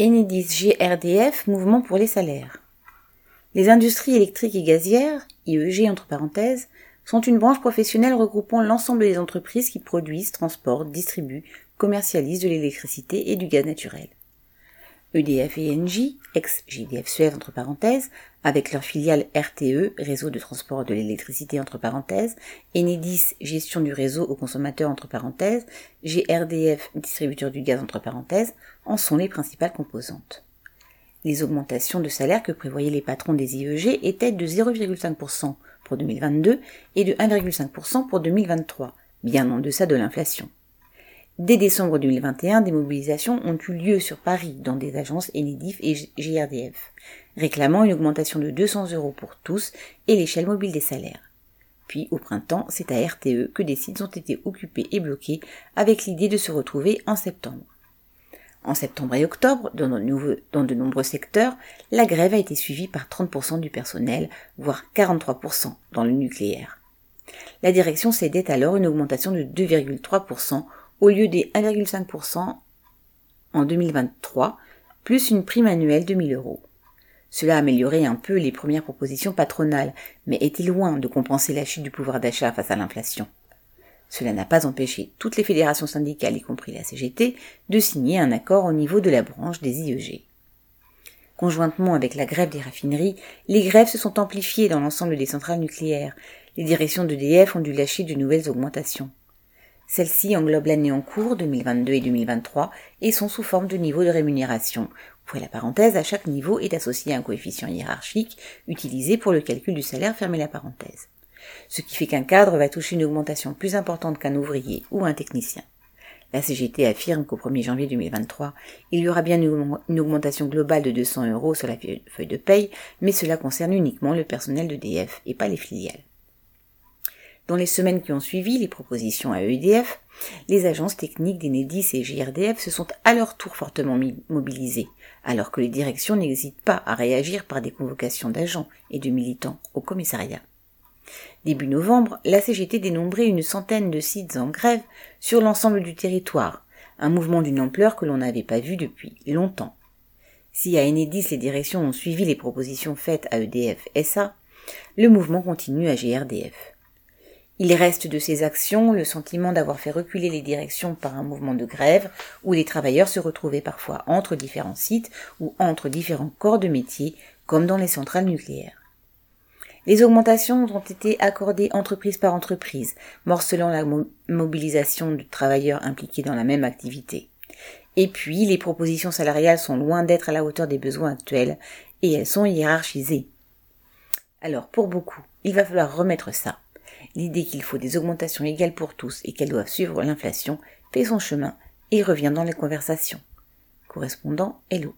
Enedis GRDF, mouvement pour les salaires. Les industries électriques et gazières, IEG entre parenthèses, sont une branche professionnelle regroupant l'ensemble des entreprises qui produisent, transportent, distribuent, commercialisent de l'électricité et du gaz naturel. EDF et Engie, ex-GDF Suez entre parenthèses, avec leur filiale RTE, réseau de transport de l'électricité entre parenthèses, Enedis, gestion du réseau aux consommateurs entre parenthèses, GRDF, distributeur du gaz entre parenthèses, en sont les principales composantes. Les augmentations de salaire que prévoyaient les patrons des IEG étaient de 0,5% pour 2022 et de 1,5% pour 2023, bien en deçà de l'inflation. Dès décembre 2021, des mobilisations ont eu lieu sur Paris dans des agences Enedif et GRDF, réclamant une augmentation de 200 euros pour tous et l'échelle mobile des salaires. Puis, au printemps, c'est à RTE que des sites ont été occupés et bloqués avec l'idée de se retrouver en septembre. En septembre et octobre, dans de, dans de nombreux secteurs, la grève a été suivie par 30% du personnel, voire 43% dans le nucléaire. La direction cédait alors une augmentation de 2,3% au lieu des 1,5% en 2023, plus une prime annuelle de 1000 euros. Cela a amélioré un peu les premières propositions patronales, mais était loin de compenser la chute du pouvoir d'achat face à l'inflation. Cela n'a pas empêché toutes les fédérations syndicales, y compris la CGT, de signer un accord au niveau de la branche des IEG. Conjointement avec la grève des raffineries, les grèves se sont amplifiées dans l'ensemble des centrales nucléaires. Les directions d'EDF ont dû lâcher de nouvelles augmentations. Celles-ci englobent l'année en cours 2022 et 2023 et sont sous forme de niveau de rémunération. Pour la parenthèse, à chaque niveau est associé un coefficient hiérarchique utilisé pour le calcul du salaire, fermez la parenthèse. Ce qui fait qu'un cadre va toucher une augmentation plus importante qu'un ouvrier ou un technicien. La CGT affirme qu'au 1er janvier 2023, il y aura bien une augmentation globale de 200 euros sur la feuille de paye, mais cela concerne uniquement le personnel de DF et pas les filiales. Dans les semaines qui ont suivi les propositions à EDF, les agences techniques d'Enedis et JRDF se sont à leur tour fortement mobilisées, alors que les directions n'hésitent pas à réagir par des convocations d'agents et de militants au commissariat. Début novembre, la CGT dénombrait une centaine de sites en grève sur l'ensemble du territoire, un mouvement d'une ampleur que l'on n'avait pas vu depuis longtemps. Si à Enedis les directions ont suivi les propositions faites à EDF SA, le mouvement continue à GRDF. Il reste de ces actions le sentiment d'avoir fait reculer les directions par un mouvement de grève où les travailleurs se retrouvaient parfois entre différents sites ou entre différents corps de métier comme dans les centrales nucléaires. Les augmentations ont été accordées entreprise par entreprise, morcelant la mobilisation de travailleurs impliqués dans la même activité. Et puis, les propositions salariales sont loin d'être à la hauteur des besoins actuels et elles sont hiérarchisées. Alors, pour beaucoup, il va falloir remettre ça L'idée qu'il faut des augmentations égales pour tous et qu'elles doivent suivre l'inflation fait son chemin et revient dans les conversations. Correspondant Hello.